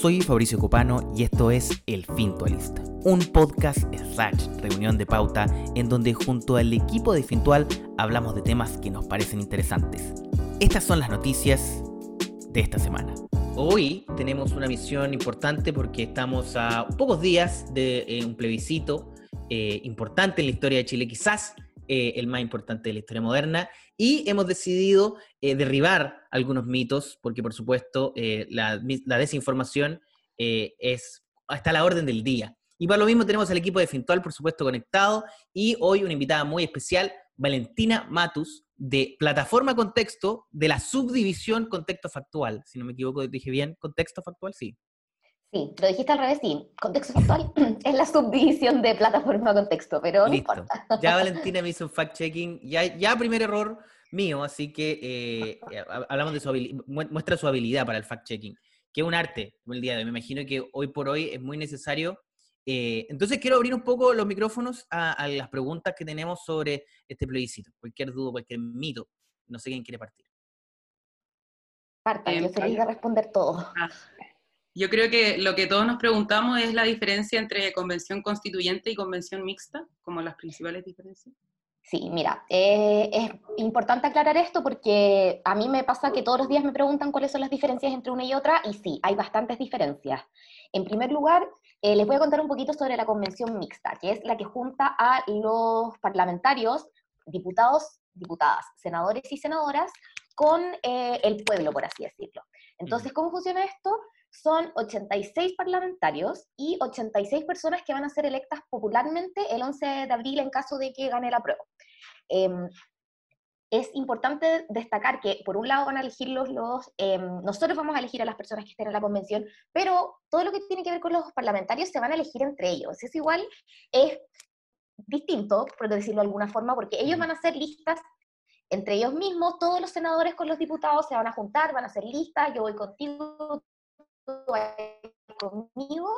Soy Fabricio Copano y esto es El Fintualista, un podcast slash reunión de pauta en donde junto al equipo de Fintual hablamos de temas que nos parecen interesantes. Estas son las noticias de esta semana. Hoy tenemos una misión importante porque estamos a pocos días de eh, un plebiscito eh, importante en la historia de Chile, quizás eh, el más importante de la historia moderna, y hemos decidido eh, derribar algunos mitos, porque por supuesto eh, la, desinformación es, está a la orden del día. Y para lo mismo tenemos al equipo de Fintual, por supuesto, conectado, y hoy una invitada muy especial, Valentina Matus, de Plataforma Contexto, de la subdivisión Contexto Factual. Si no me equivoco, dije bien, Contexto Factual, sí. Sí, lo dijiste al revés, sí. Contexto factual es la subdivisión de plataforma contexto, pero no importa. Ya Valentina me hizo un fact-checking. Ya, ya primer error mío, así que eh, eh, hablamos de su habilidad, muestra su habilidad para el fact-checking, que es un arte el día de hoy. Me imagino que hoy por hoy es muy necesario. Eh, entonces quiero abrir un poco los micrófonos a, las preguntas que tenemos sobre este plebiscito. Cualquier duda, cualquier mito. No sé quién quiere partir. Parta, yo se a responder todo. Ah. Yo creo que lo que todos nos preguntamos es la diferencia entre convención constituyente y convención mixta, como las principales diferencias. Sí, mira, eh, es importante aclarar esto porque a mí me pasa que todos los días me preguntan cuáles son las diferencias entre una y otra, y sí, hay bastantes diferencias. En primer lugar, eh, les voy a contar un poquito sobre la convención mixta, que es la que junta a los parlamentarios, diputados, diputadas, senadores y senadoras, con eh, el pueblo, por así decirlo. Entonces, ¿cómo funciona esto? Son 86 parlamentarios y 86 personas que van a ser electas popularmente el 11 de abril en caso de que gane la prueba. Em, es importante destacar que, por un lado, van a elegir los, los em, nosotros vamos a elegir a las personas que estén en la convención, pero todo lo que tiene que ver con los parlamentarios se van a elegir entre ellos. Es igual, es distinto, por decirlo de alguna forma, porque ellos van a hacer listas entre ellos mismos, todos los senadores con los diputados se van a juntar, van a hacer listas, yo voy contigo, conmigo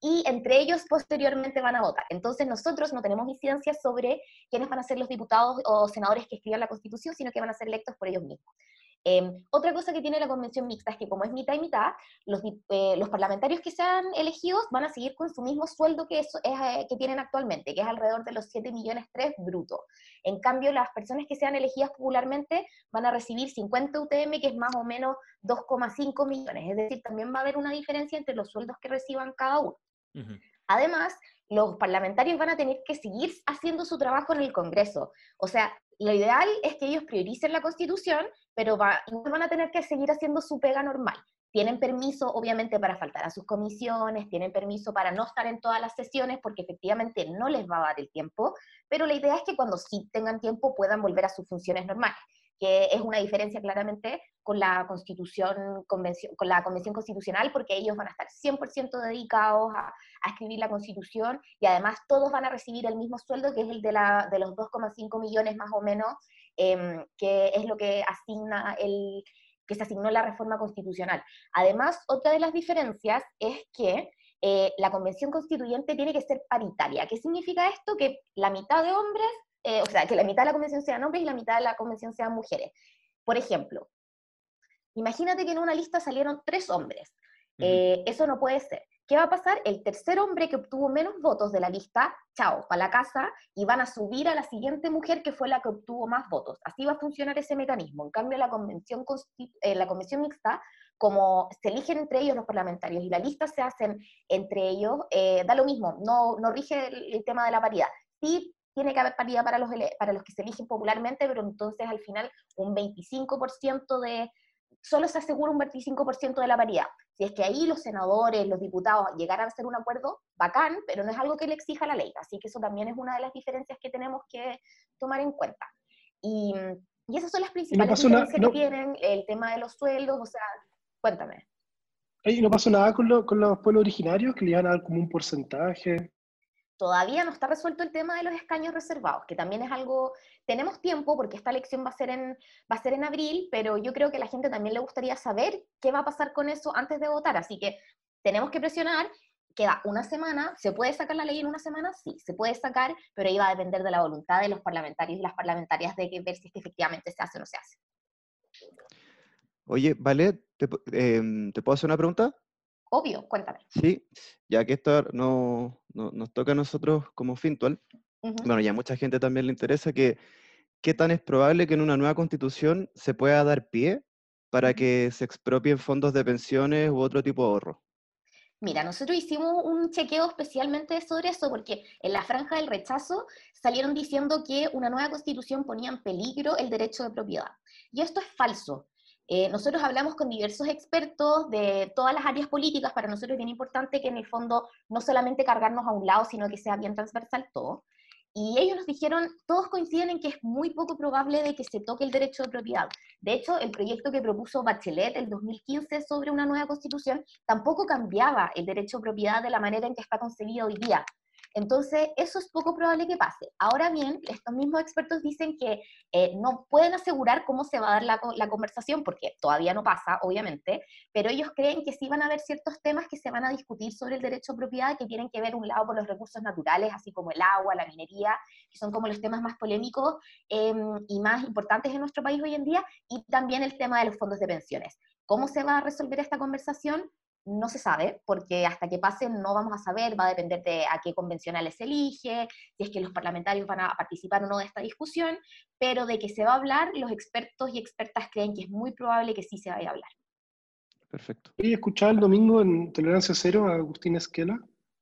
y entre ellos posteriormente van a votar. Entonces nosotros no tenemos incidencia sobre quiénes van a ser los diputados o senadores que escriban la Constitución, sino que van a ser electos por ellos mismos. Em, otra cosa que tiene la convención mixta es que como es mitad y mitad, los, eh, los parlamentarios que sean elegidos van a seguir con su mismo sueldo que, es, eh, que tienen actualmente, que es alrededor de los 7 millones 3 brutos. En cambio, las personas que sean elegidas popularmente van a recibir 50 UTM, que es más o menos 2,5 millones. Es decir, también va a haber una diferencia entre los sueldos que reciban cada uno. Además, los parlamentarios van a tener que seguir haciendo su trabajo en el Congreso. O sea, lo ideal es que ellos prioricen la Constitución, pero van a tener que seguir haciendo su pega normal. Tienen permiso, obviamente, para faltar a sus comisiones, tienen permiso para no estar en todas las sesiones, porque efectivamente no les va a dar el tiempo, pero la idea es que cuando sí tengan tiempo puedan volver a sus funciones normales que es una diferencia claramente con la constitución, convención, con la convención constitucional, porque ellos van a estar 100% dedicados a, escribir la constitución y además todos van a recibir el mismo sueldo, que es el de, la, de los 2,5 millones más o menos, em, que es lo que asigna el que se asignó la reforma constitucional. Además, otra de las diferencias es que eh, la convención constituyente tiene que ser paritaria. ¿Qué significa esto? Que la mitad de hombres eh, o sea, que la mitad de la convención sean hombres y la mitad de la convención sean mujeres. Por ejemplo, imagínate que en una lista salieron tres hombres. Eh, eso no puede ser. ¿Qué va a pasar? El tercer hombre que obtuvo menos votos de la lista, chao, para la casa, y van a subir a la siguiente mujer que fue la que obtuvo más votos. Así va a funcionar ese mecanismo. En cambio, la convención, eh, la convención mixta, como se eligen entre ellos los parlamentarios y la lista se hacen entre ellos, da lo mismo, no, no rige el, el, tema de la paridad. Sí tiene que haber paridad para los, para los que se eligen popularmente, pero entonces al final un 25% de, solo se asegura un 25% de la paridad. Si es que ahí los senadores, los diputados llegaran a hacer un acuerdo, bacán, pero no es algo que le exija la ley. Así que eso también es una de las diferencias que tenemos que tomar en cuenta. Y, y esas son las principales diferencias que tienen, el tema de los sueldos, o sea, cuéntame. ¿Y no pasó nada con, con los pueblos originarios que le iban a dar como un porcentaje? Todavía no está resuelto el tema de los escaños reservados, que también es algo, tenemos tiempo porque esta elección va a ser en, va a ser en abril, pero yo creo que a la gente también le gustaría saber qué va a pasar con eso antes de votar, así que tenemos que presionar, queda una semana, ¿se puede sacar la ley en una semana? Sí, se puede sacar, pero ahí va a depender de la voluntad de los parlamentarios y las parlamentarias de ver si efectivamente se hace o no se hace. Oye, Vale, ¿te, em, ¿te puedo hacer una pregunta? Obvio, cuéntame. Sí, ya que esto no, no- nos toca a nosotros como Fintual, Ujú. bueno, ya mucha gente también le interesa que qué tan es probable que en una nueva constitución se pueda dar pie para que se expropien fondos de pensiones u otro tipo de ahorro. Mira, nosotros hicimos un chequeo especialmente sobre eso porque en la franja del rechazo salieron diciendo que una nueva constitución ponía en peligro el derecho de propiedad. Y esto es falso. Eh, nosotros hablamos con diversos expertos de todas las áreas políticas, para nosotros es bien importante que en el fondo no solamente cargarnos a un lado, sino que sea bien transversal todo. Y ellos nos dijeron, todos coinciden en que es muy poco probable de que se toque el derecho de propiedad. De hecho, el proyecto que propuso Bachelet el 2015 sobre una nueva constitución tampoco cambiaba el derecho de propiedad de la manera en que está concebido hoy día. Entonces, eso es poco probable que pase. Ahora bien, estos mismos expertos dicen que eh, no pueden asegurar cómo se va a dar la, co- la conversación, porque todavía no pasa, obviamente, pero ellos creen que sí van a haber ciertos temas que se van a discutir sobre el derecho de propiedad que tienen que ver, un lado, por los recursos naturales, así como el agua, la minería, que son como los temas más polémicos em, y más importantes en nuestro país hoy en día, y también el tema de los fondos de pensiones. ¿Cómo se va a resolver esta conversación? No se sabe, porque hasta que pase no vamos a saber, va a depender de a qué convencionales se elige, si es que los parlamentarios van a participar o no de esta discusión, pero de que se va a hablar, los expertos y expertas creen que es muy probable que sí se vaya a hablar. Perfecto. Hoy escuchaba el domingo en Tolerancia Cero a Agustín Esquela,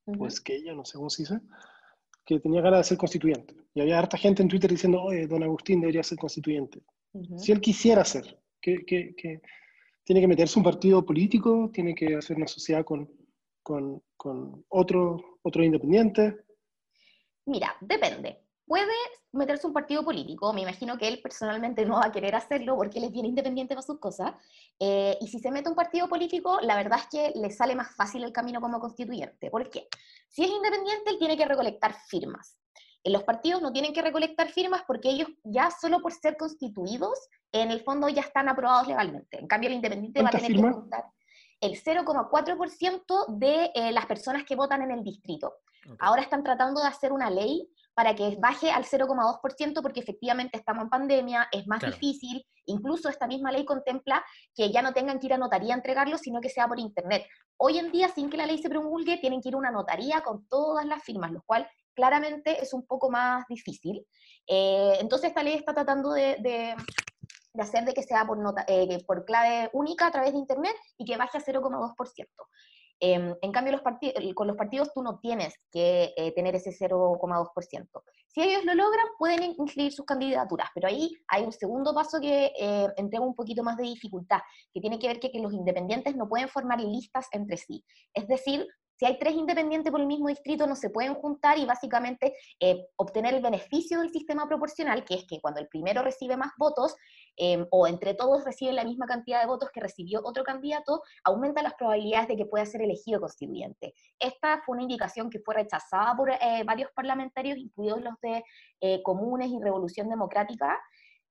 Ujú. o Esquella, no sé cómo se dice, que tenía ganas de ser constituyente. Y había harta gente en Twitter diciendo, oye, don Agustín debería ser constituyente. Ujú. Si él quisiera ser, que, que- que tiene que meterse un partido político, tiene que hacer una sociedad con, con, con otro, otro independiente. Mira, depende. Puede meterse un partido político, me imagino que él personalmente no va a querer hacerlo porque él es bien independiente para sus cosas, eh, y si se mete un partido político, la verdad es que le sale más fácil el camino como constituyente. ¿Por qué? Si es independiente, él tiene que recolectar firmas. Los partidos no tienen que recolectar firmas porque ellos ya solo por ser constituidos, en el fondo ya están aprobados legalmente. En cambio, el independiente va a ¿Cuántas tener que firmas? juntar el 0,4% de eh, las personas que votan en el distrito. Ahora están tratando de hacer una ley para que baje al 0,2% porque efectivamente estamos en pandemia, es más Claro. difícil, incluso esta misma ley contempla que ya no tengan que ir a notaría a entregarlo, sino que sea por internet. Hoy en día, sin que la ley se promulgue, tienen que ir a una notaría con todas las firmas, lo cual claramente es un poco más difícil. Eh, entonces esta ley está tratando de, de- de hacer de que sea por, nota- eh, por clave única a través de internet y que baje a 0,2%. Em, en cambio, los con los partidos tú no tienes que eh, tener ese 0,2%. Si ellos lo logran, pueden in- inscribir sus candidaturas, pero ahí hay un segundo paso que eh, entrega un poquito más de dificultad, que tiene que ver que, que los independientes no pueden formar listas entre sí. Es decir, si hay tres independientes por el mismo distrito, no se pueden juntar y básicamente eh, obtener el beneficio del sistema proporcional, que es que cuando el primero recibe más votos, eh, o entre todos reciben la misma cantidad de votos que recibió otro candidato, aumenta las probabilidades de que pueda ser elegido constituyente. Esta fue una indicación que fue rechazada por eh, varios parlamentarios, incluidos los de eh, Comunes y Revolución Democrática,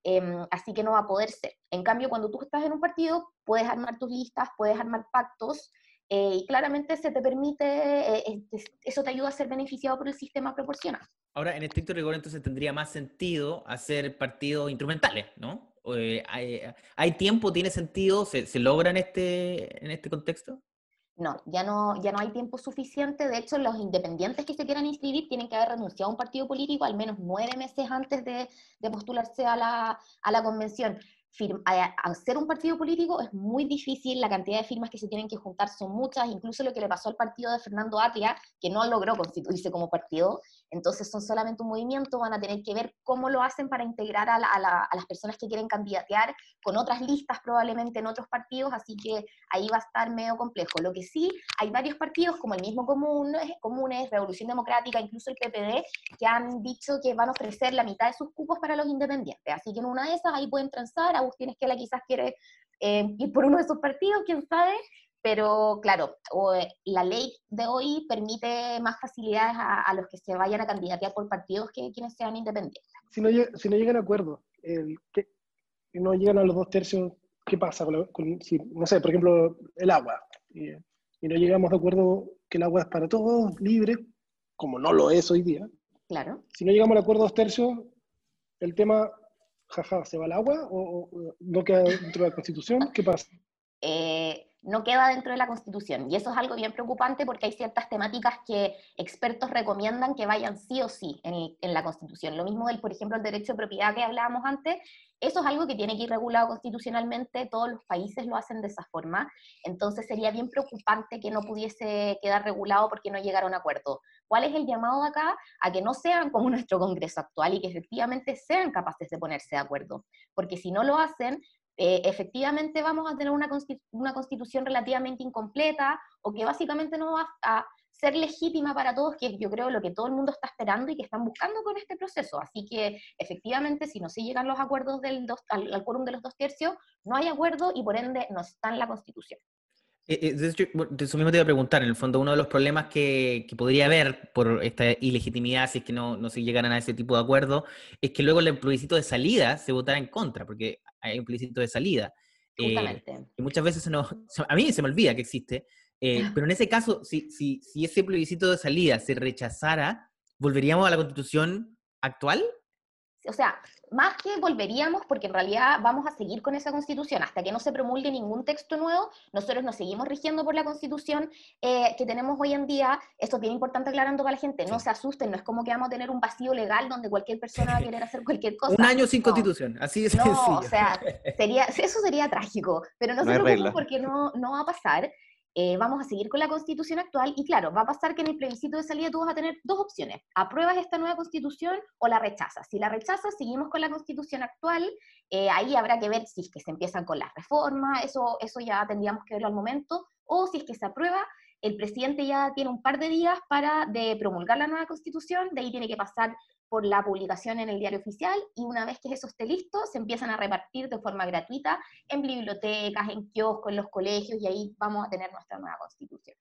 em, así que no va a poder ser. En cambio, cuando tú estás en un partido, puedes armar tus listas, puedes armar pactos, eh, y claramente se te permite, eh, eh, eso te ayuda a ser beneficiado por el sistema proporcional. Ahora, en estricto rigor, entonces tendría más sentido hacer partidos instrumentales, ¿no? Eh, hay, hay tiempo? ¿Tiene sentido? ¿Se, se logra en este, en este contexto? No, ya no, ya no hay tiempo suficiente. De hecho, los independientes que se quieran inscribir tienen que haber renunciado a un partido político al menos nueve meses antes de, de postularse a la, a la convención. Firm- a- a hacer un partido político es muy difícil, la cantidad de firmas que se tienen que juntar son muchas, incluso lo que le pasó al partido de Fernando Atria, que no logró constituirse como partido, entonces son solamente un movimiento, van a tener que ver cómo lo hacen para integrar a, la- a la- a las personas que quieren candidatear con otras listas probablemente en otros partidos, así que ahí va a estar medio complejo. Lo que sí, hay varios partidos, como el mismo Comunes, Revolución Democrática, incluso el PPD, que han dicho que van a ofrecer la mitad de sus cupos para los independientes. Así que en una de esas ahí pueden transar. Agustín Esquela quizás quiere eh, ir por uno de esos partidos, quién sabe. Pero claro, eh, la ley de hoy permite más facilidades a, a los que se vayan a candidatear por partidos que quienes sean independientes. Si no, lleg- si no llegan a acuerdo, el, que, no llegan a los dos tercios, ¿qué pasa? Con la- con- si, no sé, por ejemplo, el agua. Y, y no llegamos de acuerdo que el agua es para todos, libre, como no lo es hoy día. Claro. Si no llegamos al acuerdo dos tercios, el tema, jaja, ¿se va al agua o, o- o no queda dentro de la Constitución? ¿Qué pasa? Eh, no queda dentro de la Constitución. Y eso es algo bien preocupante porque hay ciertas temáticas que expertos recomiendan que vayan sí o sí en, en la Constitución. Lo mismo del, por ejemplo, el derecho de propiedad que hablábamos antes, eso es algo que tiene que ir regulado constitucionalmente, todos los países lo hacen de esa forma, entonces sería bien preocupante que no pudiese quedar regulado porque no llegara a acuerdo. ¿Cuál es el llamado de acá? A que no sean como nuestro Congreso actual y que efectivamente sean capaces de ponerse de acuerdo, porque si no lo hacen, eh, efectivamente vamos a tener una, una constitución relativamente incompleta o que básicamente no va a ser legítima para todos, que yo creo lo que todo el mundo está esperando y que están buscando con este proceso. Así que efectivamente, si no se llegan los acuerdos del dos, al, al quórum de los dos tercios, no hay acuerdo y por ende no está en la Constitución. Eh, eh, de eso mismo te iba a preguntar, en el fondo uno de los problemas que, que, podría haber por esta ilegitimidad, si es que no, no se llegaran a ese tipo de acuerdo, es que luego el plebiscito de salida se votara en contra, porque hay un plebiscito de salida. Eh, y muchas veces se nos, a mí se me olvida que existe, eh, pero en ese caso, si, si, si ese plebiscito de salida se rechazara, ¿volveríamos a la constitución actual? O sea, más que volveríamos, porque en realidad vamos a seguir con esa constitución hasta que no se promulgue ningún texto nuevo, nosotros nos seguimos rigiendo por la constitución eh, que tenemos hoy en día. Esto es bien importante aclarando para la gente, no se asusten, no es como que vamos a tener un vacío legal donde cualquier persona va a querer hacer cualquier cosa. un año sin constitución, así es. No, o sea, sería, eso sería trágico, pero no, no se preocupen porque no, no va a pasar. Eh, vamos a seguir con la constitución actual y claro, va a pasar que en el plebiscito de salida tú vas a tener dos opciones, apruebas esta nueva constitución o la rechazas. Si la rechazas, seguimos con la constitución actual, eh, ahí habrá que ver si es que se empiezan con las reformas, eso, eso ya tendríamos que verlo al momento, o si es que se aprueba, el presidente ya tiene un par de días para de promulgar la nueva constitución, de ahí tiene que pasar por la publicación en el diario oficial y una vez que eso esté listo, se empiezan a repartir de forma gratuita en bibliotecas, en kioscos, en los colegios y ahí vamos a tener nuestra nueva constitución.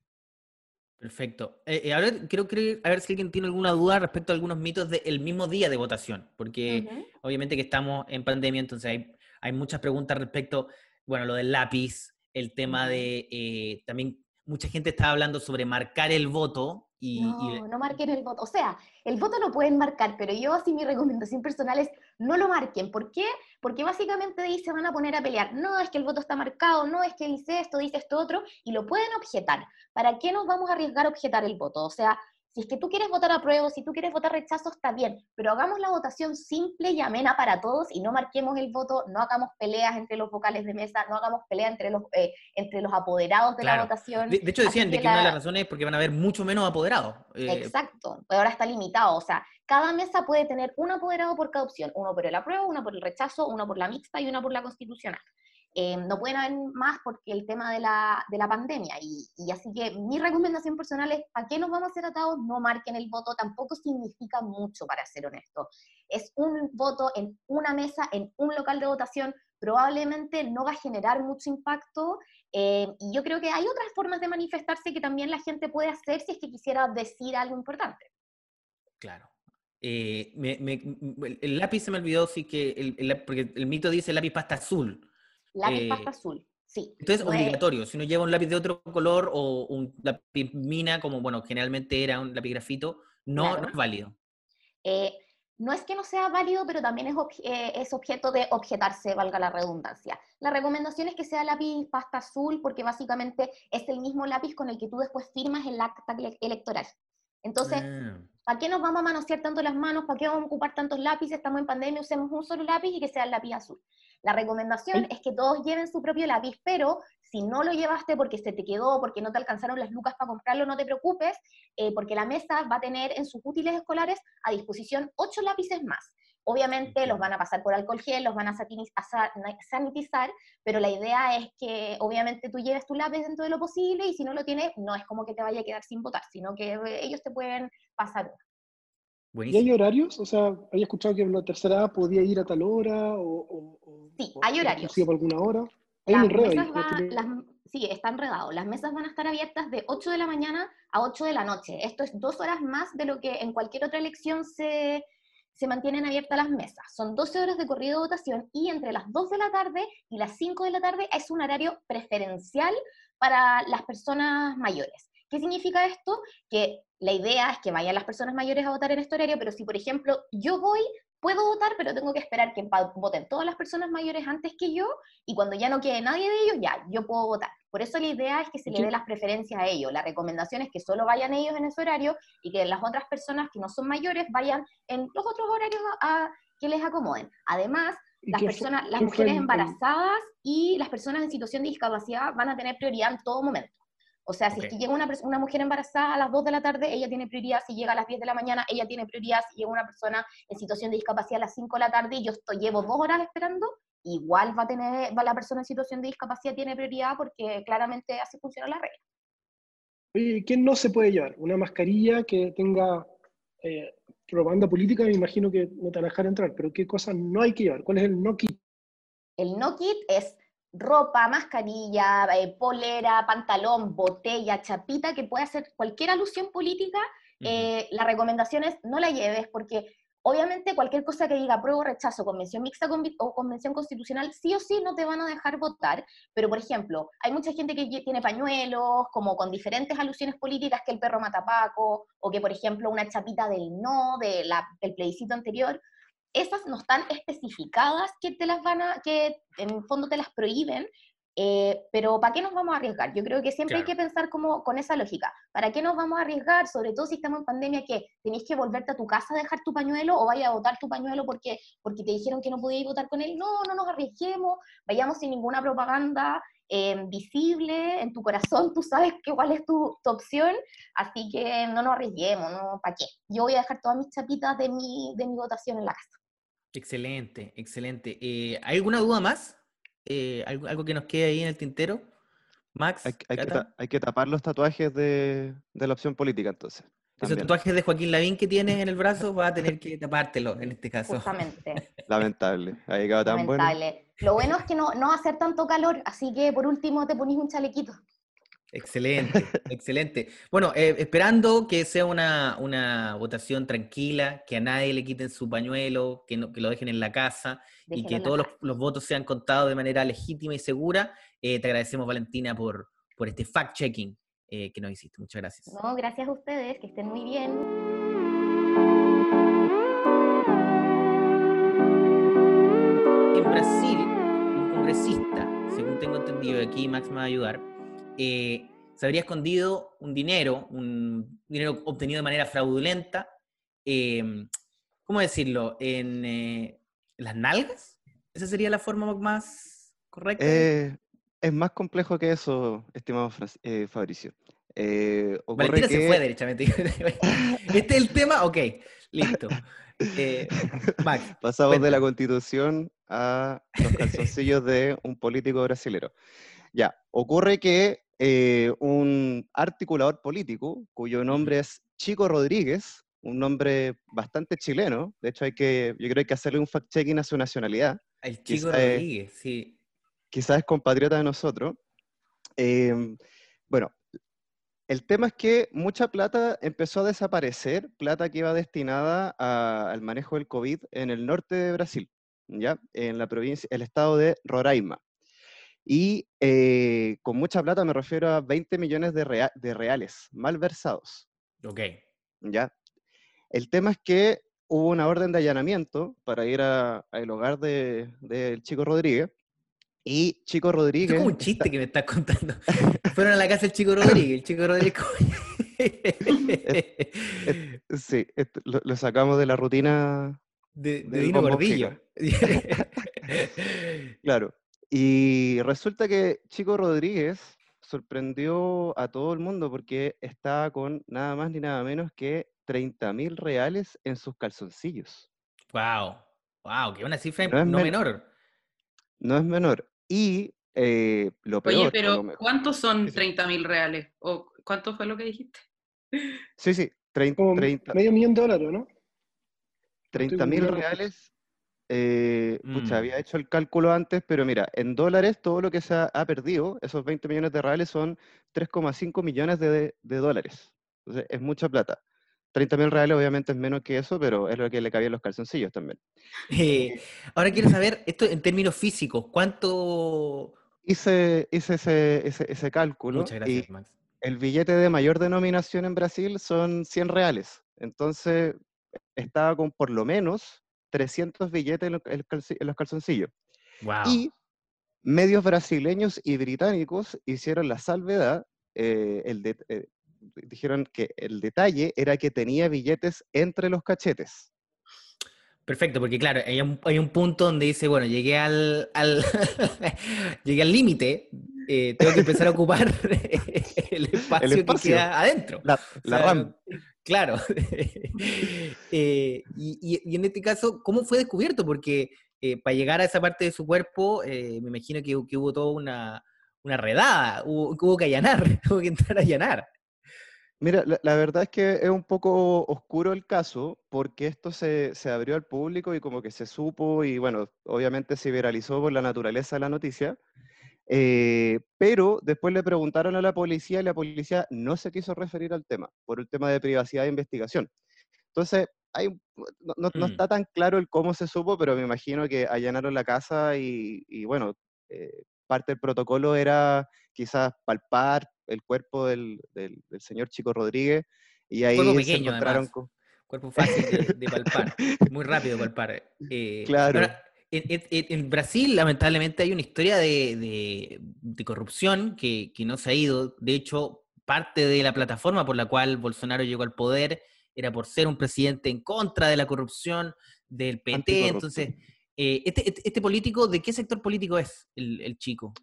Perfecto. Eh, eh, ahora quiero creer, a ver si alguien tiene alguna duda respecto a algunos mitos del mismo día de votación, porque obviamente que estamos en pandemia, entonces hay, hay muchas preguntas respecto, bueno, lo del lápiz, el tema de eh, también mucha gente está hablando sobre marcar el voto, no, no marquen el voto. O sea, el voto lo pueden marcar, pero yo así mi recomendación personal es no lo marquen. ¿Por qué? Porque básicamente ahí se van a poner a pelear. No, es que el voto está marcado, no, es que dice esto, dice esto otro, y lo pueden objetar. ¿Para qué nos vamos a arriesgar a objetar el voto? O sea, si es que tú quieres votar apruebo, si tú quieres votar rechazo, está bien, pero hagamos la votación simple y amena para todos y no marquemos el voto, no hagamos peleas entre los vocales de mesa, no hagamos peleas entre los, eh, entre los apoderados de la votación. De, hecho decían que, una de las razones es porque van a haber mucho menos apoderados. Eh. Exacto, pero ahora está limitado, o sea, cada mesa puede tener un apoderado por cada opción, uno por el apruebo, uno por el rechazo, uno por la mixta y uno por la constitucional. Eh, no pueden haber más porque el tema de la, de la pandemia. Y, y, así que mi recomendación personal es, ¿para qué nos vamos a hacer atados? No marquen el voto, tampoco significa mucho, para ser honesto. Es un voto en una mesa, en un local de votación, probablemente no va a generar mucho impacto. Eh, y yo creo que hay otras formas de manifestarse que también la gente puede hacer si es que quisiera decir algo importante. Claro. Eh, el lápiz se me olvidó, sí que el, porque el mito dice lápiz pasta azul. Lápiz eh, pasta azul, sí. Entonces, es obligatorio. Si uno lleva un lápiz de otro color o un lápiz mina, como bueno, generalmente era un lápiz grafito, no, no es válido. Eh, no es que no sea válido, pero también es, eh, es, objeto de objetarse, valga la redundancia. La recomendación es que sea lápiz pasta azul, porque básicamente es el mismo lápiz con el que tú después firmas el acta electoral. Entonces, ah. ¿para qué nos vamos a manosear tanto las manos? ¿Para qué vamos a ocupar tantos lápices? Estamos en pandemia, usemos un solo lápiz y que sea el lápiz azul. La recomendación es que todos lleven su propio lápiz, pero si no lo llevaste porque se te quedó, porque no te alcanzaron las lucas para comprarlo, no te preocupes, eh, porque la mesa va a tener en sus útiles escolares a disposición ocho lápices más. Obviamente los van a pasar por alcohol gel, los van a sanitizar, pero la idea es que obviamente tú lleves tu lápiz dentro de lo posible y si no lo tienes, no es como que te vaya a quedar sin votar, sino que eh, ellos te pueden pasar ¿Y hay horarios? O sea, había escuchado que la tercera edad podía ir a tal hora o... sí, hay horarios. por alguna hora. Hay un enredo Sí, está enredado. Las mesas van a estar abiertas de 8 de la mañana a 8 de la noche. Esto es dos horas más de lo que en cualquier otra elección se, se mantienen abiertas las mesas. Son 12 horas de corrido de votación y entre las 2 de la tarde y las 5 de la tarde es un horario preferencial para las personas mayores. ¿Qué significa esto? Que la idea es que vayan las personas mayores a votar en este horario, pero si, por ejemplo, yo voy, puedo votar, pero tengo que esperar que voten todas las personas mayores antes que yo, y cuando ya no quede nadie de ellos, ya, yo puedo votar. Por eso la idea es que se le dé las preferencias a ellos. La recomendación es que solo vayan ellos en ese horario y que las otras personas que no son mayores vayan en los otros horarios a, a- que les acomoden. Además, ¿Y las personas, las mujeres embarazadas y las personas en situación de discapacidad van a tener prioridad en todo momento. O sea, si es que llega una, una mujer embarazada a las 2 de la tarde, ella tiene prioridad. Si llega a las 10 de la mañana, ella tiene prioridad. Si llega una persona en situación de discapacidad a las 5 de la tarde y yo estoy, llevo dos horas esperando, igual va a tener, va la persona en situación de discapacidad tiene prioridad porque claramente así funciona la regla. Oye, ¿quién no se puede llevar? Una mascarilla que tenga eh, propaganda política, me imagino que no te van a dejar entrar, pero ¿qué cosas no hay que llevar? ¿Cuál es el no kit? El no kit es ropa, mascarilla, eh, polera, pantalón, botella, chapita, que puede hacer cualquier alusión política. Eh, la recomendación es no la lleves porque obviamente cualquier cosa que diga apruebo, rechazo, convención mixta o convención constitucional, sí o sí no te van a dejar votar. Pero, por ejemplo, hay mucha gente que tiene pañuelos, como con diferentes alusiones políticas, que el perro mata a Paco, o que, por ejemplo, una chapita del no, de la- del plebiscito anterior esas no están especificadas que te las van a, que en el fondo te las prohíben, eh, pero ¿para qué nos vamos a arriesgar? Yo creo que siempre hay Claro. que pensar como con esa lógica. ¿Para qué nos vamos a arriesgar? Sobre todo si estamos en pandemia, que tenéis que volverte a tu casa a dejar tu pañuelo o vaya a botar tu pañuelo porque, porque te dijeron que no podíais votar con él. No, no nos arriesguemos, vayamos sin ninguna propaganda eh, visible en tu corazón, tú sabes que cuál es tu, tu opción, así que no nos arriesguemos, ¿no? ¿Para qué? Yo voy a dejar todas mis chapitas de mi, de mi votación en la casa. Excelente, excelente. Eh, ¿Hay alguna duda más? Eh, ¿algo, algo que nos quede ahí en el tintero? Max, Hay, hay que, ta- hay que tapar los tatuajes de, de la opción política, entonces. Esos también. tatuajes de Joaquín Lavín que tienes en el brazo, vas a tener que tapártelo en este caso. Justamente, Lamentable. Ahí quedó tan bueno. lamentable. Lo bueno es que no, no va a hacer tanto calor, así que por último te ponís un chalequito. Excelente, excelente. Bueno, eh, esperando que sea una, una votación tranquila, que a nadie le quiten su pañuelo, que, no, que lo dejen en la casa y que todos los, los votos sean contados de manera legítima y segura. Eh, te agradecemos, Valentina, por, por este fact-checking eh, que nos hiciste. Muchas gracias. No, gracias a ustedes, que estén muy bien. En Brasil, un congresista, según tengo entendido, y aquí Max me va a ayudar, eh, se habría escondido un dinero, un dinero obtenido de manera fraudulenta, eh, ¿cómo decirlo? En eh, las nalgas. ¿Esa sería la forma más correcta? Eh, es más complejo que eso, estimado Fabricio. Valentina se fue derechamente. ¿Este es el tema? Ok, listo. Eh, Max, Pasamos de la constitución a los calzoncillos de un político brasilero. Ya, ocurre que eh, un articulador político, cuyo nombre es Chico Rodríguez, un nombre bastante chileno, de hecho hay que, yo creo que hay que hacerle un fact-checking a su nacionalidad, el chico Quizá, Rodríguez, sí. quizás es compatriota de nosotros. Em, bueno, el tema es que mucha plata empezó a desaparecer, plata que iba destinada a- al manejo del COVID en el norte de Brasil, ¿ya? En la provincia, el estado de Roraima. Y eh, con mucha plata me refiero a 20 millones de, rea- de reales malversados, Ok. ¿ya? El tema es que hubo una orden de allanamiento para ir al hogar de- del chico Rodríguez, y Chico Rodríguez... es como un está- chiste que me estás contando. Fueron a la casa del chico Rodríguez. El chico Rodríguez. Sí, lo, lo sacamos de la rutina, de, de del Dino Gordillo. claro. Y resulta que Chico Rodríguez sorprendió a todo el mundo porque estaba con nada más ni nada menos que 30 mil reales en sus calzoncillos. wow. Wow, que una cifra No es no men- menor. No es menor. Y eh, lo peor, Oye, pero lo ¿cuántos son Sí, sí. 30 mil reales? ¿O cuánto fue lo que dijiste? Sí, sí, 30 Como 30 medio millón de dólares, ¿no? 30 mil reales. Eh, pucha, Mm. había hecho el cálculo antes, pero mira, en dólares todo lo que se ha, ha perdido, esos 20 millones de reales son 3,5 millones de, de dólares. Entonces, es mucha plata. 30 mil reales obviamente es menos que eso, pero es lo que le cabía en los calzoncillos también. Eh, ahora quiero saber, esto en términos físicos, ¿cuánto... Hice, hice ese, ese, ese cálculo Muchas gracias, y Max. el billete de mayor denominación en Brasil son 100 reales. Entonces, estaba con por lo menos 300 billetes en, los calzoncillos. Wow. Y medios brasileños y británicos hicieron la salvedad, eh, el de- eh, dijeron que el detalle era que tenía billetes entre los cachetes. Perfecto, porque claro, hay un, hay un punto donde dice, bueno, llegué al, al llegué al límite, eh, tengo que empezar a ocupar el espacio, que espacio. queda adentro. La, O la sea, RAM. Claro. Eh, y, en este caso, ¿cómo fue descubierto? Porque eh, para llegar a esa parte de su cuerpo, eh, me imagino que, hubo toda una, una redada, hubo, hubo que allanar, hubo que entrar a allanar. Mira, la, la verdad es que es un poco oscuro el caso porque esto se, se abrió al público y como que se supo y bueno, obviamente se viralizó por la naturaleza de la noticia, eh, pero después le preguntaron a la policía y la policía no se quiso referir al tema por el tema de privacidad de investigación. Entonces, hay, un- no, no- no Mm. está tan claro el cómo se supo, pero me imagino que allanaron la casa y, y, bueno, eh, parte del protocolo era quizás palpar el cuerpo del, del- del señor Chico Rodríguez y ahí Cuerpo se pequeño, encontraron además. con... Cuerpo fácil de, de palpar, muy rápido palpar. Eh, Claro. ahora, en, en- en Brasil, lamentablemente, hay una historia de, de- de corrupción que, que no se ha ido. De hecho, parte de la plataforma por la cual Bolsonaro llegó al poder era por ser un presidente en contra de la corrupción del PT. Entonces, eh, este, este- este político, ¿de qué sector político es el, el chico?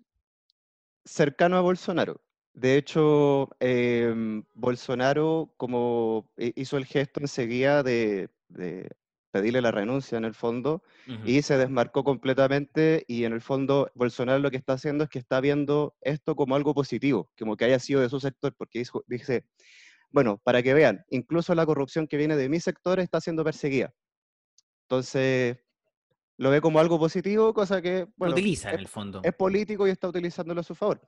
cercano a Bolsonaro. De hecho, em, Bolsonaro como hi- hizo el gesto enseguida de, de pedirle la renuncia en el fondo Ujú. y se desmarcó completamente y en el fondo Bolsonaro lo que está haciendo es que está viendo esto como algo positivo, como que haya sido de su sector, porque dijo- dice, bueno, para que vean, incluso la corrupción que viene de mi sector está siendo perseguida. Entonces, lo ve como algo positivo, cosa que, bueno, utiliza en es- el fondo. es político y está utilizándolo a su favor.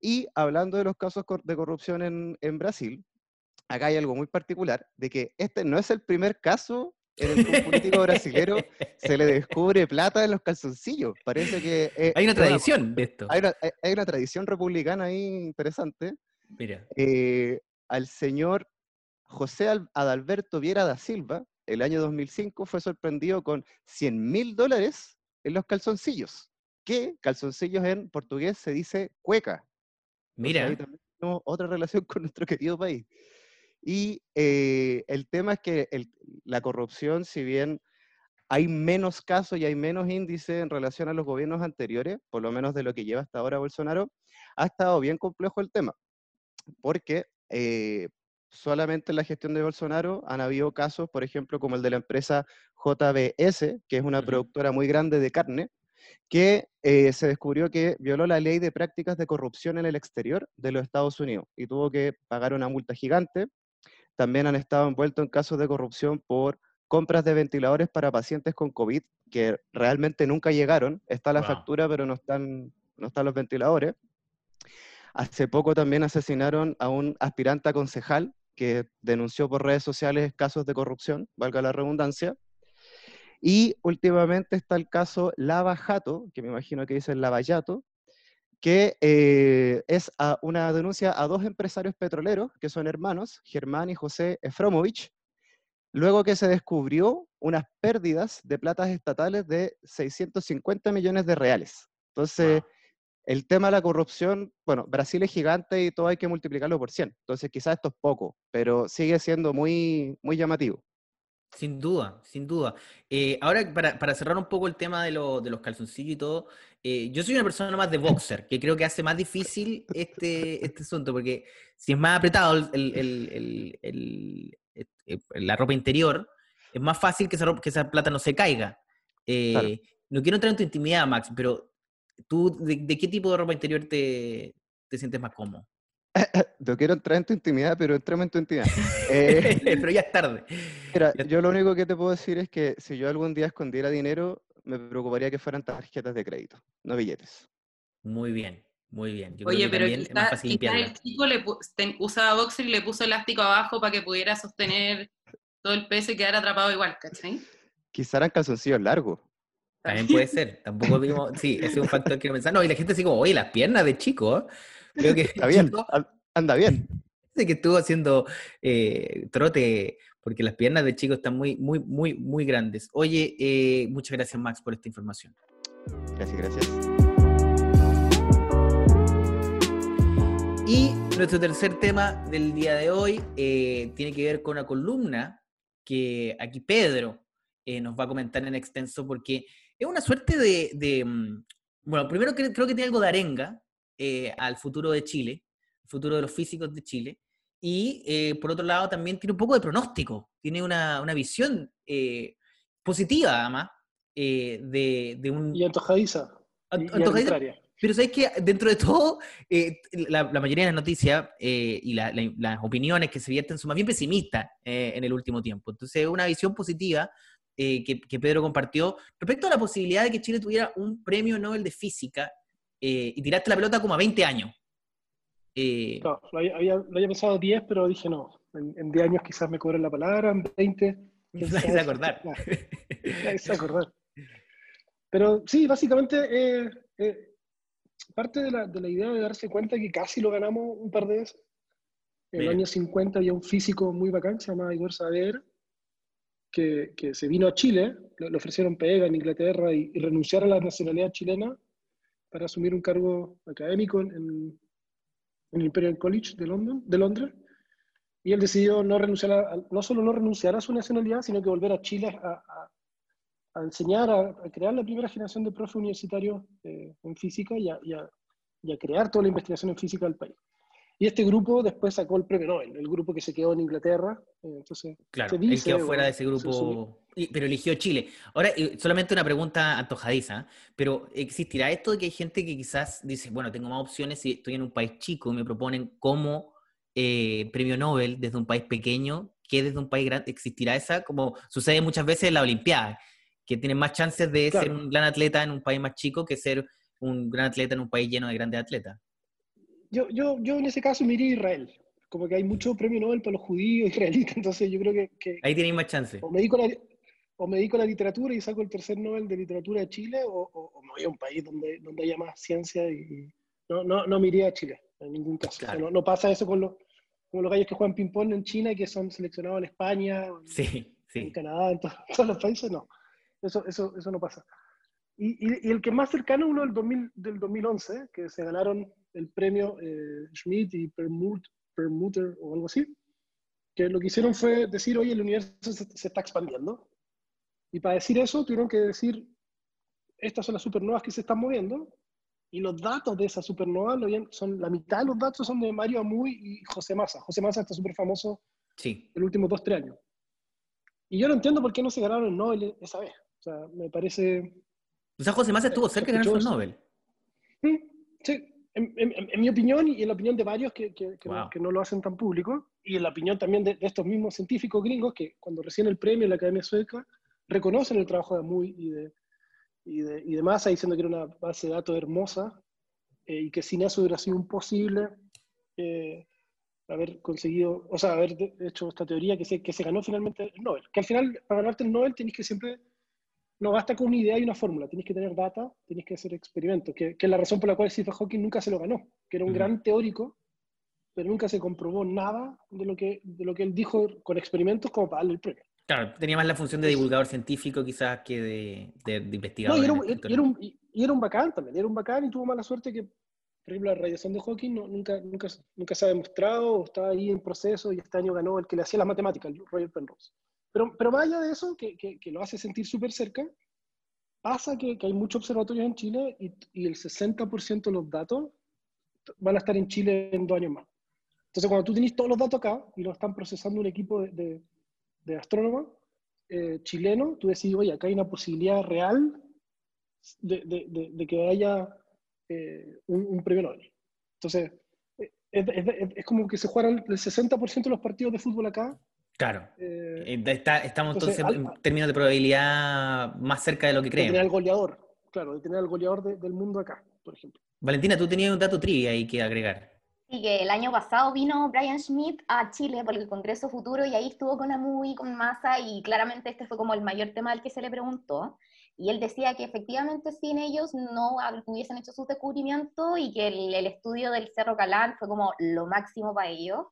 Y hablando de los casos de corrupción en, en Brasil, acá hay algo muy particular, de que este no es el primer caso en el político brasilero se le descubre plata en los calzoncillos. Parece que... eh, Hay una tradición de esto. hay, una, hay- hay una tradición republicana ahí interesante. Mira. Eh, al señor José Al- Adalberto Viera da Silva, el año 2005, fue sorprendido con 100 mil dólares en los calzoncillos, que calzoncillos en portugués se dice cueca. Entonces, ahí Mira. también tenemos otra relación con nuestro querido país. Y eh, el tema es que el- la corrupción, si bien hay menos casos y hay menos índices en relación a los gobiernos anteriores, por lo menos de lo que lleva hasta ahora Bolsonaro, ha estado bien complejo el tema, porque eh, solamente en la gestión de Bolsonaro han habido casos, por ejemplo, como el de la empresa JBS, que es una productora muy grande de carne, que eh, se descubrió que violó la ley de prácticas de corrupción en el exterior de los Estados Unidos y tuvo que pagar una multa gigante. También han estado envueltos en casos de corrupción por compras de ventiladores para pacientes con COVID que realmente nunca llegaron. Está la Wow. factura, pero no están, no están los ventiladores. Hace poco también asesinaron a un aspirante a concejal que denunció por redes sociales casos de corrupción, valga la redundancia. Y últimamente está el caso Lava Jato, que me imagino que dice Lavallato, que eh, es a una denuncia a dos empresarios petroleros que son hermanos, Germán y José Efromovich, luego que se descubrió unas pérdidas de platas estatales de 650 millones de reales. Entonces, Wow. el tema de la corrupción, bueno, Brasil es gigante y todo hay que multiplicarlo por 100. Entonces, quizás esto es poco, pero sigue siendo muy, muy llamativo. Sin duda, sin duda. Eh, ahora, para, para cerrar un poco el tema de, lo- de los calzoncillos y todo, eh, yo soy una persona más de boxer, que creo que hace más difícil este, este asunto, porque si es más apretado el- eh, la ropa interior, es más fácil que esa, ropa- que esa plata no se caiga. Eh, Claro. No quiero entrar en tu intimidad, Max, pero ¿tú de, de qué tipo de ropa interior te, te sientes más cómodo? Yo quiero entrar en tu intimidad, pero entremos en tu intimidad. Eh, pero ya es tarde. Mira, yo lo único que te puedo decir es que si yo algún día escondiera dinero, me preocuparía que fueran tarjetas de crédito, no billetes. Muy bien, muy bien. Yo Oye, pero quizás el chico le ten- usaba boxer y le puso elástico abajo para que pudiera sostener todo el peso y quedar atrapado igual, ¿cachai? Quizá eran calzoncillos largos. También puede ser. Tampoco vimos. Sí, ese es un factor que no pensar. No, y la gente así como, oye, las piernas de chico. Está bien, anda bien. Dice que estuvo haciendo eh, trote, porque las piernas de chico están muy, muy, muy, muy grandes. Oye, eh, muchas gracias, Max, por esta información. Gracias, gracias. Y nuestro tercer tema del día de hoy eh, tiene que ver con una columna que aquí Pedro nos va a comentar en extenso porque es una suerte de, mm, bueno, primero creo, que tiene algo de arenga, eh, al futuro de Chile, el futuro de los físicos de Chile, y por otro lado también tiene un poco de pronóstico, tiene una, una visión positiva además de, de, un... Y antojadiza. Antojadiza, pero sabéis que dentro de todo, eh, la, mayoría de las noticias eh, y las opiniones que se vierten son más bien pesimistas eh, en el último tiempo. Entonces, una visión positiva que, Pedro compartió respecto a la posibilidad de que Chile tuviera un premio Nobel de Física y tiraste la pelota como a 20 años. no, lo había, pensado 10, pero dije no. En, 10 años quizás me cobren la palabra, en 20. Nadie se acordar. Se acordar. Pero sí, básicamente parte de la, de la, idea de darse cuenta que casi lo ganamos un par de veces. En el año 50 había un físico muy bacán, se llamaba Igor Sader, que, que, se vino a Chile, le, ofrecieron pega en Inglaterra y, y, renunciar a la nacionalidad chilena para asumir un cargo académico en, en, el Imperial College de, London, de Londres. Y él decidió no, renunciar a, no solo no renunciar a su nacionalidad, sino que volver a Chile a, a a enseñar, a, crear la primera generación de profes universitarios eh, en física y a, crear toda la investigación en física del país. Y este grupo después sacó el premio Nobel, el grupo que se quedó en Inglaterra. Eh, entonces, claro, él quedó fuera de ese grupo, pero eligió Chile. Ahora, solamente una pregunta antojadiza, pero ¿existirá esto de que hay gente que quizás dice, bueno, tengo más opciones si estoy en un país chico y me proponen como eh, premio Nobel desde un país pequeño que desde un país grande? ¿Existirá esa? Como sucede muchas veces en la Olimpiada que tienen más chances de ser un gran atleta en un país más chico que ser un gran atleta en un país lleno de grandes atletas. Yo, yo, yo en ese caso miré Israel. Como que hay mucho premio Nobel para los judíos israelitas, entonces yo creo que... Ahí tenéis más chances. O me, dedico a la, o me dedico a la literatura y saco el tercer Nobel de literatura de Chile, o, o, me voy a un país donde, donde haya más ciencia y... No, no, no miré a Chile, en ningún caso. no, no, pasa eso con los, con los gallos que juegan ping-pong en China y que son seleccionados en España, sí, sí. en Canadá, en todos los países, no. Eso, eso, eso no pasa. Y, y, el que más cercano, uno del, 2000, del 2011, que se ganaron el premio eh, Schmidt y Permuter o algo así, que lo que hicieron fue decir, oye, el universo se, está expandiendo. Y para decir eso tuvieron que decir, estas son las supernovas que se están moviendo, y los datos de esas supernovas, son, la mitad de los datos son de Mario Amuy y José Massa. José Massa está súper famoso sí. en los últimos dos, tres años. Y yo no entiendo por qué no se ganaron el Nobel esa vez. O sea, me parece... O sea, José Massa estuvo cerca de ganar el Nobel. Sí, en, mi opinión y en la opinión de varios que, que, no, lo hacen tan público, y en la opinión también de, estos mismos científicos gringos que cuando reciben el premio en la Academia Sueca reconocen el trabajo de Amuy y de, y de, y de Massa diciendo que era una base de datos hermosa eh, y que sin eso hubiera sido imposible eh, haber conseguido, o sea, haber hecho esta teoría que se, que se ganó finalmente el Nobel. Que al final, para ganarte el Nobel, tenéis que siempre no basta con una idea y una fórmula, tienes que tener data, tienes que hacer experimentos, que, es la razón por la cual Stephen Hawking nunca se lo ganó, que era un gran teórico, pero nunca se comprobó nada de lo, que, de lo que él dijo con experimentos como para darle el premio. Claro, tenía más la función de divulgador científico quizás que de, de, investigador. No, y era, un, y, era un, y era, un, bacán también, era un bacán y tuvo mala suerte que, por ejemplo, la radiación de Hawking no, nunca, nunca, nunca se ha demostrado, o está ahí en proceso y este año ganó el que le hacía las matemáticas, el Roger Penrose. Pero, pero más allá de eso, que, que, que lo hace sentir súper cerca, pasa que, que, hay muchos observatorios en Chile y, y el 60% de los datos van a estar en Chile en dos años más. Entonces, cuando tú tienes todos los datos acá y lo están procesando un equipo de, de, de astrónomos eh, chilenos, tú decís, oye, acá hay una posibilidad real de, de que haya eh, un, un, premio Nobel. Entonces, eh, es, es, es, como que se jugaran el 60% de los partidos de fútbol acá Claro. Eh, está, estamos entonces, en términos de probabilidad más cerca de lo que creemos. De tener al goleador, claro, de tener al goleador del mundo acá, por ejemplo. Valentina, tú tenías un dato trivia ahí que agregar. Sí, que el año pasado vino Brian Schmidt a Chile por el Congreso Futuro y ahí estuvo con Amuy, con Massa y claramente este fue como el mayor tema al que se le preguntó. Y él decía que efectivamente sin ellos no hubiesen hecho sus descubrimientos y que el, el estudio del Cerro Calán fue como lo máximo para ellos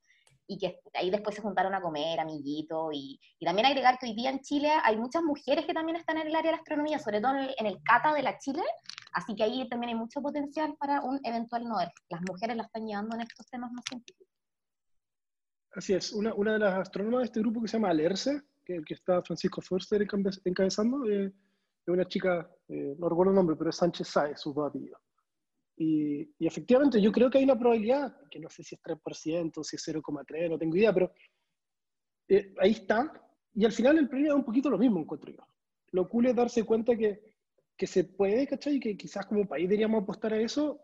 y que ahí después se juntaron a comer, amiguitos, y, y, también agregar que hoy día en Chile hay muchas mujeres que también están en el área de la astronomía, sobre todo en el, en el CATA de la Chile, así que ahí también hay mucho potencial para un eventual Nobel. Las mujeres la están llevando en estos temas más científicos. Así es, una, una de las astrónomas de este grupo que se llama Alerce, que, que está Francisco Forster encabezando, eh, es una chica, eh, no recuerdo el nombre, pero es Sánchez Sáez, sus dos apellidos. Y, y, efectivamente yo creo que hay una probabilidad, que no sé si es 3%, si es 0,3%, no tengo idea, pero eh, ahí está. Y al final el premio es un poquito lo mismo, encuentro yo. Lo cool es darse cuenta que, que se puede, ¿cachai? Y que quizás como país deberíamos apostar a eso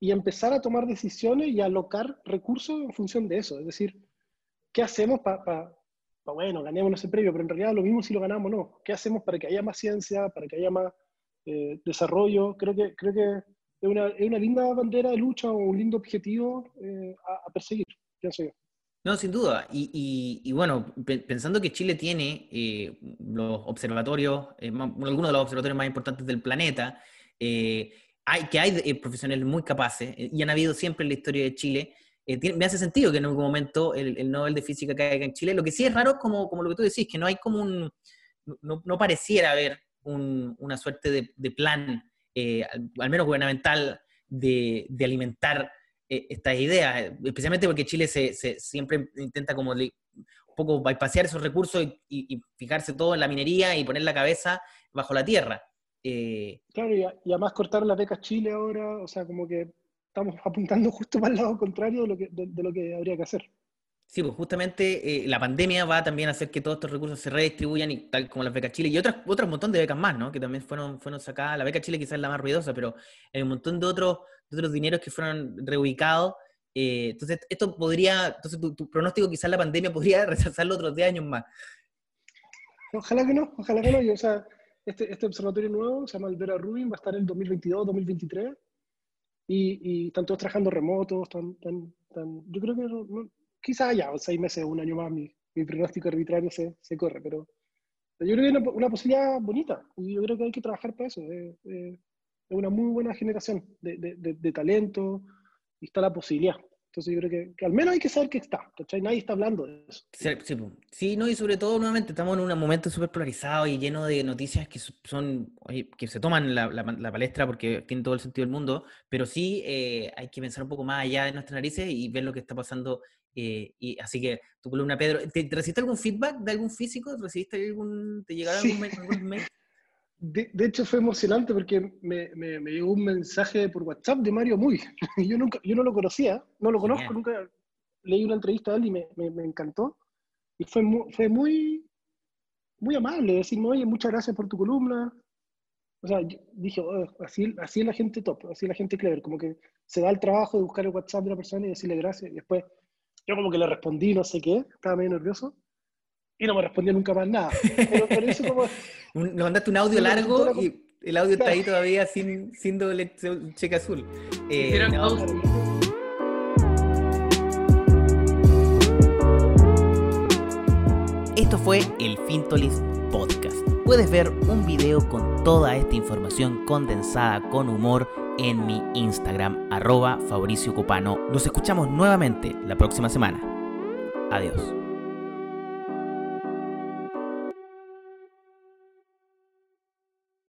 y empezar a tomar decisiones y alocar recursos en función de eso. Es decir, ¿qué hacemos para, pa, pa, bueno, ganemos ese premio? Pero en realidad lo mismo si lo ganamos o no. ¿Qué hacemos para que haya más ciencia, para que haya más eh, desarrollo? Creo que, creo que es una, es una, linda bandera de lucha o un lindo objetivo eh, a, a, perseguir, pienso yo. No, sin duda. Y, y, y bueno, pensando que Chile tiene eh, los observatorios, eh, algunos de los observatorios más importantes del planeta, eh, hay, que hay profesionales muy capaces y han habido siempre en la historia de Chile. Tiene, me hace sentido que en algún momento el, el, Nobel de Física caiga en Chile. Lo que sí es raro, como, como lo que tú decís, que no hay como un. No, no pareciera haber un, una suerte de, de plan eh, al, menos gubernamental, de, de alimentar eh, estas ideas, especialmente porque Chile se, se siempre intenta como un poco bypassear esos recursos y, fijarse todo en la minería y poner la cabeza bajo la tierra. Eh, claro, y, además cortar las becas Chile ahora, o sea, como que estamos apuntando justo para el lado contrario de lo que, de lo que habría que hacer. Sí, pues justamente eh, la pandemia va también a hacer que todos estos recursos se redistribuyan, y tal como las becas Chile y otras, otros montón de becas más, ¿no? Que también fueron, fueron sacadas. La beca Chile quizás es la más ruidosa, pero hay un montón de otros, de otros dineros que fueron reubicados. Eh, entonces, esto podría, entonces tu, pronóstico quizás la pandemia podría retrasarlo otros 10 años más. Ojalá que no, ojalá que no. O sea, este, este observatorio nuevo se llama el Vera Rubin, va a estar en el 2022, 2023. Y, y están todos trabajando remotos, están, están, están, yo creo que no quizás ya, seis meses, un año más, mi, mi pronóstico arbitrario se, se, corre, pero yo creo que es una, una, posibilidad bonita y yo creo que hay que trabajar para eso. Es, es una muy buena generación de, de, de, de, talento y está la posibilidad. Entonces yo creo que, que, al menos hay que saber que está, ¿cachai? Nadie está hablando de eso. Sí, sí, sí, no, y sobre todo, nuevamente, estamos en un momento súper polarizado y lleno de noticias que son, que se toman la, la, la, palestra porque tienen todo el sentido del mundo, pero sí eh, hay que pensar un poco más allá de nuestras narices y ver lo que está pasando eh, y así que tu columna, Pedro, ¿te, ¿te, recibiste algún feedback de algún físico? ¿Recibiste algún, te llegaron sí. algún, algún mail? De, de, hecho fue emocionante porque me, me, me, llegó un mensaje por WhatsApp de Mario Muy. Yo, nunca, yo no lo conocía, no lo conozco, nunca leí una entrevista de él y me, me encantó. Y fue muy, fue muy, muy amable decirme, oye, muchas gracias por tu columna. O sea, dije, oh, así, así es la gente top, así es la gente clever, como que se da el trabajo de buscar el WhatsApp de la persona y decirle gracias. Y después yo como que le respondí no sé qué, estaba medio nervioso, y no me respondió nunca más nada. Pero, pero eso como... Le mandaste un audio largo y el audio está ahí todavía sin, sin doble cheque azul. Eh, no. Esto fue el Fintolis Podcast. Puedes ver un video con toda esta información condensada con humor en mi Instagram, arroba Fabricio Copano. Nos escuchamos nuevamente la próxima semana. Adiós.